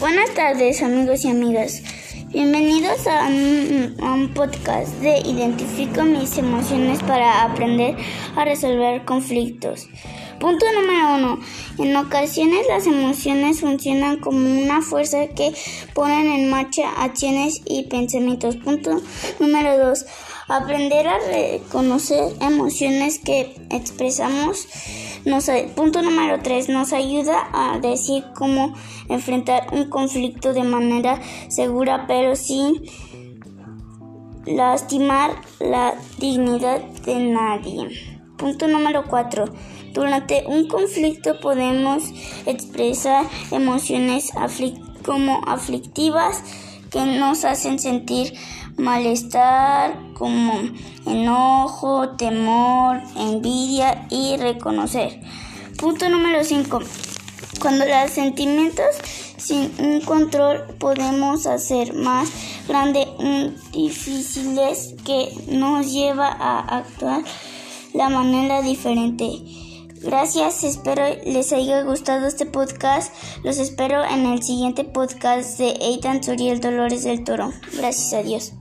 Buenas tardes amigos y amigas. Bienvenidos a un, podcast de Identifico mis emociones para aprender a resolver conflictos. Punto número uno. En ocasiones las emociones funcionan como una fuerza que ponen en marcha acciones y pensamientos. Punto número dos. Aprender a reconocer emociones que expresamos punto número 3 nos ayuda a decir cómo enfrentar un conflicto de manera segura pero sin lastimar la dignidad de nadie. Punto número 4. Durante un conflicto podemos expresar emociones como aflictivas que nos hacen sentir malestar como enojo, temor, envidia y reconocer. Punto número 5. Cuando los sentimientos sin un control podemos hacer más grandes difíciles que nos lleva a actuar la manera diferente. Gracias, espero les haya gustado este podcast. Los espero en el siguiente podcast de Eitan Suriel Dolores del Toro. Gracias a Dios.